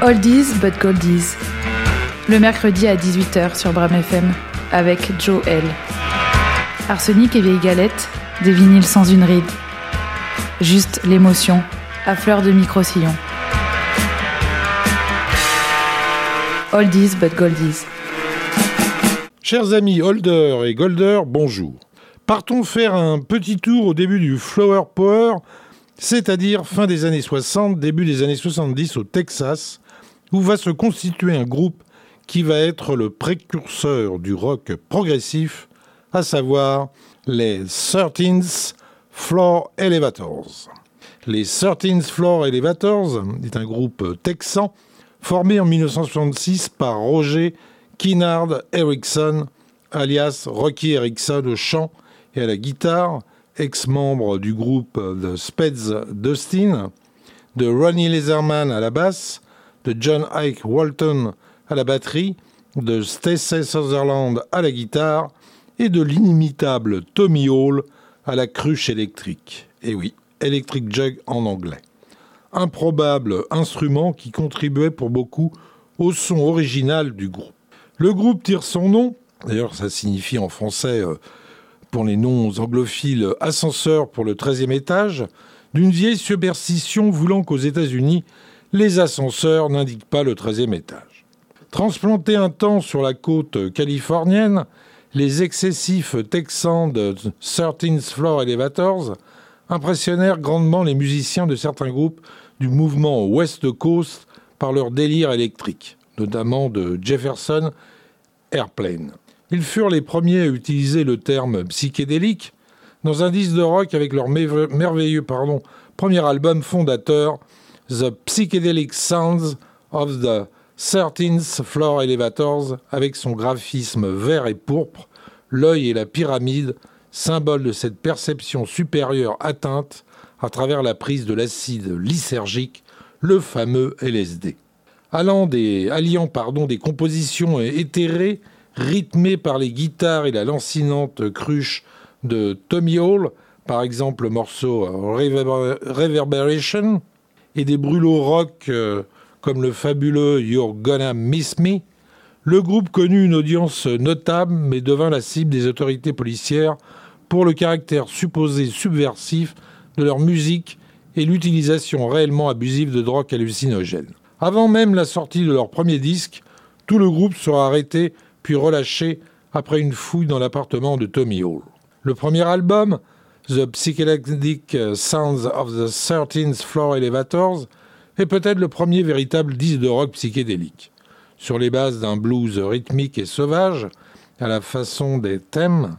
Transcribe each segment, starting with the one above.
Oldies but Goldies. Le mercredi à 18h sur Bram FM avec Joe L. Arsenic et vieille galette, des vinyles sans une ride. Juste l'émotion, à fleur de micro-sillon. Oldies but Goldies. Chers amis Holder et Golder, bonjour. Partons faire un petit tour au début du Flower Power, c'est-à-dire fin des années 60, début des années 70 au Texas, où va se constituer un groupe qui va être le précurseur du rock progressif, à savoir les 13th Floor Elevators. Les 13th Floor Elevators est un groupe texan formé en 1966 par Roger Kinnard Erickson, alias Rocky Erickson au chant et à la guitare, ex-membre du groupe The Speds Dustin, de Ronnie Leatherman à la basse, de John Ike Walton à la batterie, de Stacey Sutherland à la guitare et de l'inimitable Tommy Hall à la cruche électrique. Et oui, Electric Jug en anglais. Improbable instrument qui contribuait pour beaucoup au son original du groupe. Le groupe tire son nom, d'ailleurs ça signifie en français euh, pour les non-anglophiles ascenseur pour le 13e étage, d'une vieille superstition voulant qu'aux États-Unis, les ascenseurs n'indiquent pas le 13e étage. Transplantés un temps sur la côte californienne, les excessifs texans de 13th Floor Elevators impressionnèrent grandement les musiciens de certains groupes du mouvement West Coast par leur délire électrique, notamment de Jefferson Airplane. Ils furent les premiers à utiliser le terme psychédélique dans un disque de rock avec leur merveilleux premier album fondateur, The Psychedelic Sounds of the 13th Floor Elevators, avec son graphisme vert et pourpre, l'œil et la pyramide, symbole de cette perception supérieure atteinte à travers la prise de l'acide lysergique, le fameux LSD. Allant des, alliant pardon, des compositions éthérées rythmé par les guitares et la lancinante cruche de Tommy Hall, par exemple le morceau Reverberation, et des brûlots rock euh, comme le fabuleux You're Gonna Miss Me, le groupe connut une audience notable mais devint la cible des autorités policières pour le caractère supposé subversif de leur musique et l'utilisation réellement abusive de drogues hallucinogènes. Avant même la sortie de leur premier disque, tout le groupe sera arrêté puis relâché après une fouille dans l'appartement de Tommy Hall. Le premier album, The Psychedelic Sounds of the 13th Floor Elevators, est peut-être le premier véritable disque de rock psychédélique. Sur les bases d'un blues rythmique et sauvage, à la façon des thèmes,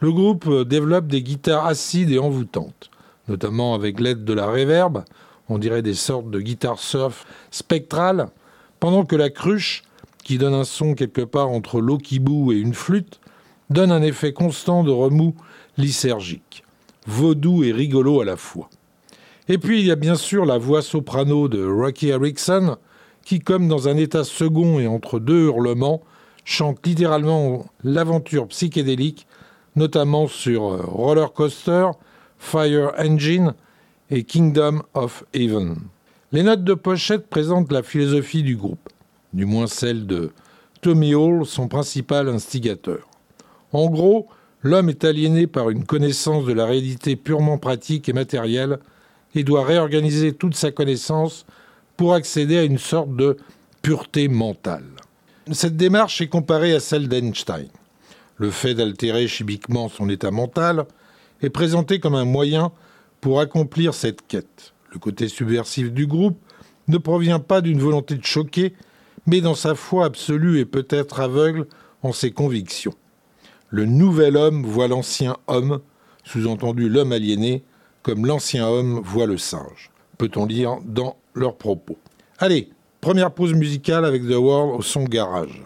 le groupe développe des guitares acides et envoûtantes, notamment avec l'aide de la reverb, on dirait des sortes de guitares surf spectrales, pendant que la cruche qui donne un son quelque part entre l'eau qui bout et une flûte, donne un effet constant de remous lysergique, vaudou et rigolo à la fois. Et puis il y a bien sûr la voix soprano de Rocky Erickson, qui, comme dans un état second et entre deux hurlements, chante littéralement l'aventure psychédélique, notamment sur euh, Roller Coaster, Fire Engine et Kingdom of Heaven. Les notes de pochette présentent la philosophie du groupe du moins celle de Tommy Hall, son principal instigateur. En gros, l'homme est aliéné par une connaissance de la réalité purement pratique et matérielle et doit réorganiser toute sa connaissance pour accéder à une sorte de pureté mentale. Cette démarche est comparée à celle d'Einstein. Le fait d'altérer chimiquement son état mental est présenté comme un moyen pour accomplir cette quête. Le côté subversif du groupe ne provient pas d'une volonté de choquer, mais dans sa foi absolue et peut-être aveugle en ses convictions. Le nouvel homme voit l'ancien homme, sous-entendu l'homme aliéné, comme l'ancien homme voit le singe, peut-on lire dans leurs propos. Allez, première pause musicale avec The World au son garage.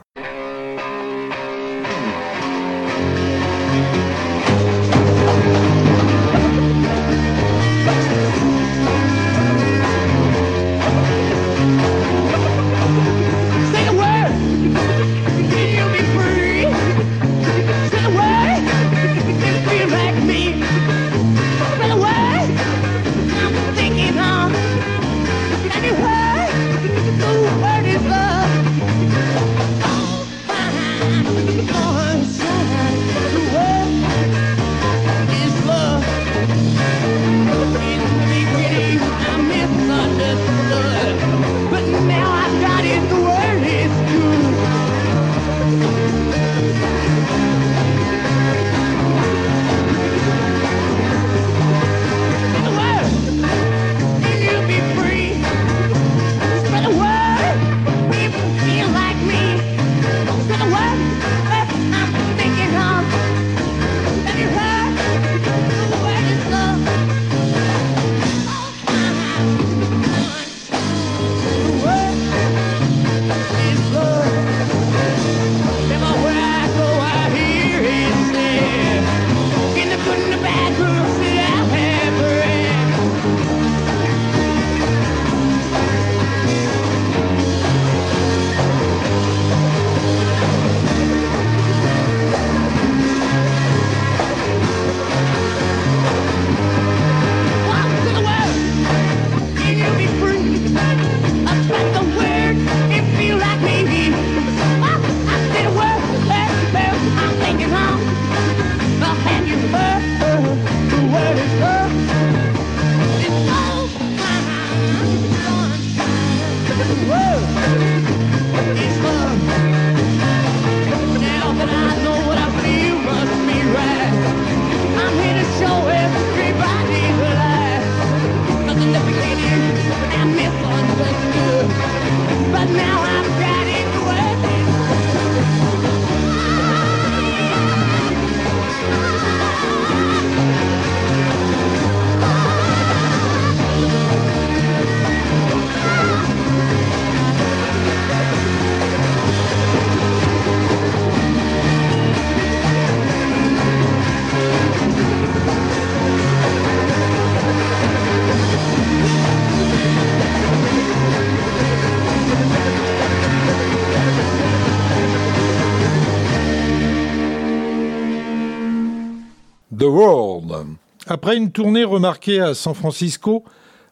Après une tournée remarquée à San Francisco,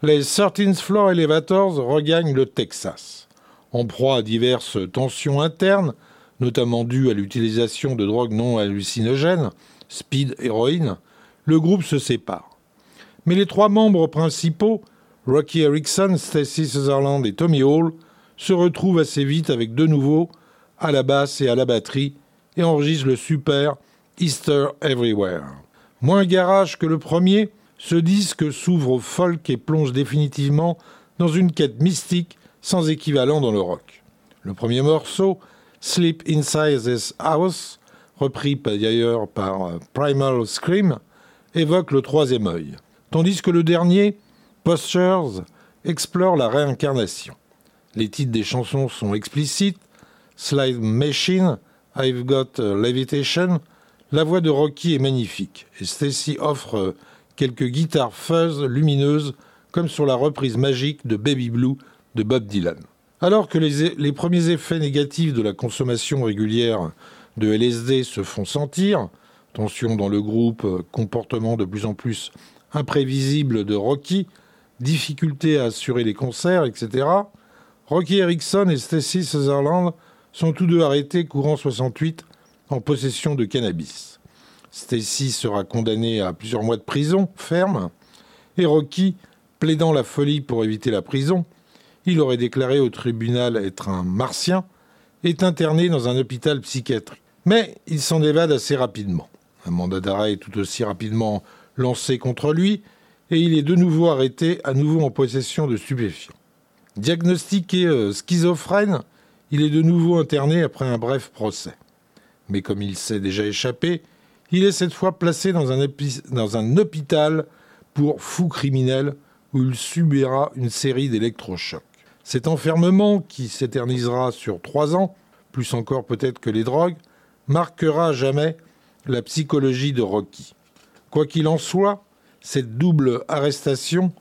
les 13th Floor Elevators regagnent le Texas. En proie à diverses tensions internes, notamment dues à l'utilisation de drogues non hallucinogènes, speed, héroïne, le groupe se sépare. Mais les trois membres principaux, Rocky Erickson, Stacy Sutherland et Tommy Hall, se retrouvent assez vite avec de nouveau à la basse et à la batterie et enregistrent le super Easter Everywhere. Moins garage que le premier, ce disque s'ouvre au folk et plonge définitivement dans une quête mystique sans équivalent dans le rock. Le premier morceau, Sleep Inside This House, repris d'ailleurs par euh, Primal Scream, évoque le troisième œil, tandis que le dernier, Postures, explore la réincarnation. Les titres des chansons sont explicites, Slide Machine, I've Got Levitation, la voix de Rocky est magnifique et Stacy offre quelques guitares fuzz lumineuses comme sur la reprise magique de Baby Blue de Bob Dylan. Alors que les, les premiers effets négatifs de la consommation régulière de LSD se font sentir, tension dans le groupe, comportement de plus en plus imprévisible de Rocky, difficulté à assurer les concerts, etc., Rocky Erickson et Stacy Sutherland sont tous deux arrêtés courant 68 en possession de cannabis. Stacy sera condamné à plusieurs mois de prison ferme et Rocky, plaidant la folie pour éviter la prison, il aurait déclaré au tribunal être un martien, est interné dans un hôpital psychiatrique. Mais il s'en évade assez rapidement. Un mandat d'arrêt est tout aussi rapidement lancé contre lui et il est de nouveau arrêté, à nouveau en possession de stupéfiants. Diagnostiqué euh, schizophrène, il est de nouveau interné après un bref procès mais comme il s'est déjà échappé, il est cette fois placé dans un, hôpital pour fous criminels où il subira une série d'électrochocs. Cet enfermement, qui s'éternisera sur trois ans, plus encore peut-être que les drogues, marquera jamais la psychologie de Rocky. Quoi qu'il en soit, cette double arrestation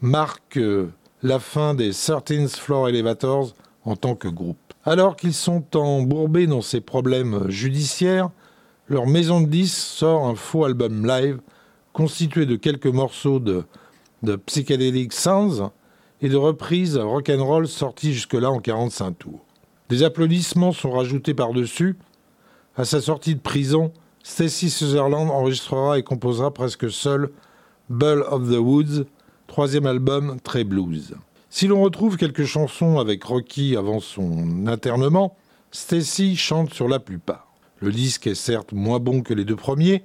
marque euh, la fin des 13th Floor Elevators en tant que groupe. Alors qu'ils sont embourbés dans ces problèmes judiciaires, leur maison de disques sort un faux album live constitué de quelques morceaux de, de psychedelic sounds et de reprises rock'n'roll sorties jusque-là en 45 tours. Des applaudissements sont rajoutés par-dessus. À sa sortie de prison, Stacy Sutherland enregistrera et composera presque seul Bull of the Woods, troisième album très blues. Si l'on retrouve quelques chansons avec Rocky avant son internement, Stacy chante sur la plupart. Le disque est certes moins bon que les deux premiers,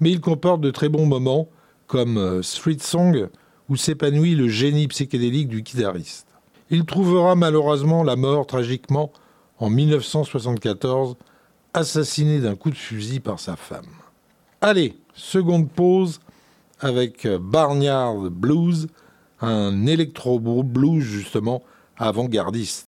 mais il comporte de très bons moments, comme euh, Street Song, où s'épanouit le génie psychédélique du guitariste. Il trouvera malheureusement la mort tragiquement en 1974, assassiné d'un coup de fusil par sa femme. Allez, seconde pause avec euh, Barnyard Blues, un électro-blues justement avant-gardiste.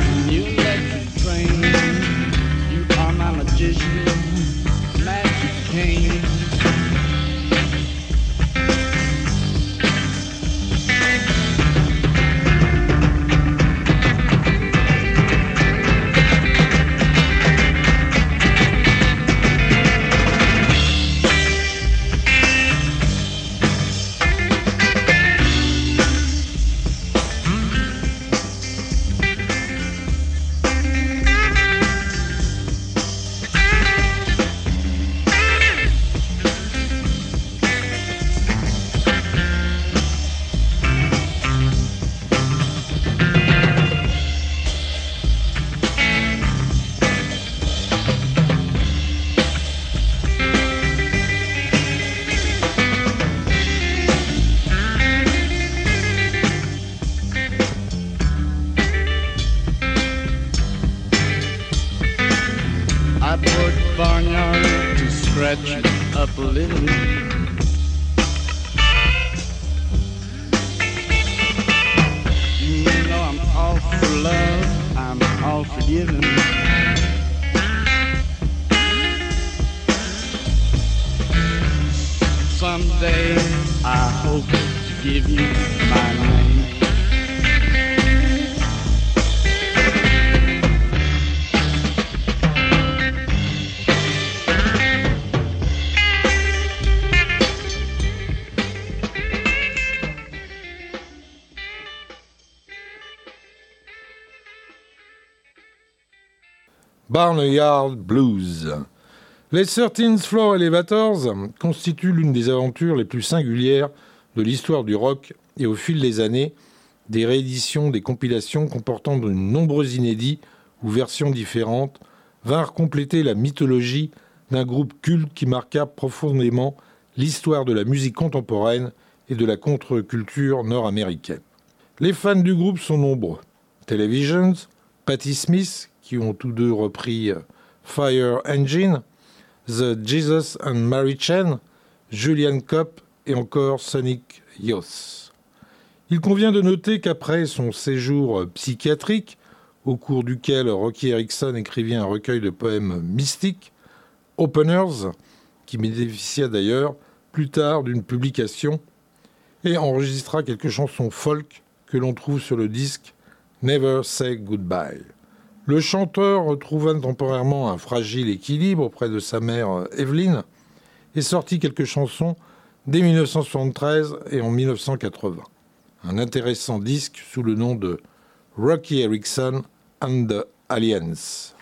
scratch up a little. You know I'm all for love, I'm all for. Someday I hope to give you my name. Barnyard Blues. Les 13th Floor Elevators constituent l'une des aventures les plus singulières de l'histoire du rock et au fil des années, des rééditions, des compilations comportant de nombreux inédits ou versions différentes vinrent compléter la mythologie d'un groupe culte qui marqua profondément l'histoire de la musique contemporaine et de la contre-culture nord-américaine. Les fans du groupe sont nombreux. Televisions, Patti Smith, qui ont tous deux repris euh, Fire Engine, The Jesus and Mary Chain, Julian Copp et encore Sonic Youth. Il convient de noter qu'après son séjour psychiatrique, au cours duquel Rocky Erickson écrivit un recueil de poèmes mystiques, Openers, qui bénéficia d'ailleurs plus tard d'une publication, et enregistra quelques chansons folk que l'on trouve sur le disque Never Say Goodbye. Le chanteur retrouva temporairement un fragile équilibre auprès de sa mère euh, Evelyn et sortit quelques chansons dès 1973 et en 1980. Un intéressant disque sous le nom de Rocky Erickson and the Aliens.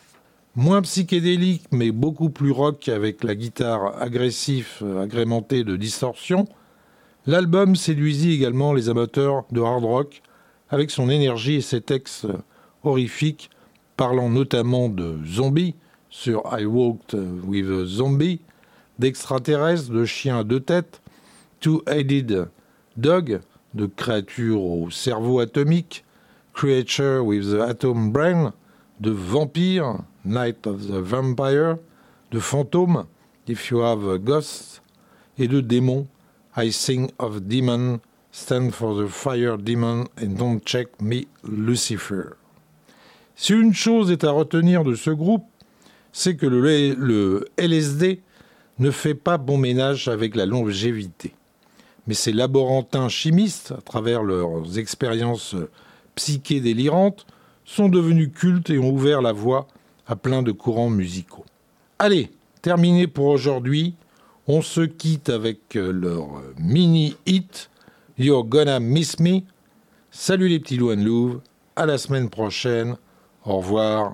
Moins psychédélique mais beaucoup plus rock avec la guitare agressif euh, agrémentée de distorsion, l'album séduisit également les amateurs de hard rock avec son énergie et ses textes horrifiques parlant notamment de zombies sur I Walked with a Zombie, d'extraterrestres, de chiens à deux têtes, Two-Headed Dog, de créatures au cerveau atomique, Creature with the Atom Brain, de vampires, Night of the Vampire, de fantômes, If You Have a Ghost, et de démons, I Sing of Demon, Stand for the Fire Demon and Don't Check Me Lucifer. Si une chose est à retenir de ce groupe, c'est que le, LSD ne fait pas bon ménage avec la longévité. Mais ces laborantins chimistes, à travers leurs expériences psyché délirantes, sont devenus cultes et ont ouvert la voie à plein de courants musicaux. Allez, terminé pour aujourd'hui. On se quitte avec leur mini-hit You're Gonna Miss Me. Salut les petits loups Louvre, à la semaine prochaine. Au revoir.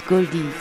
Goldies.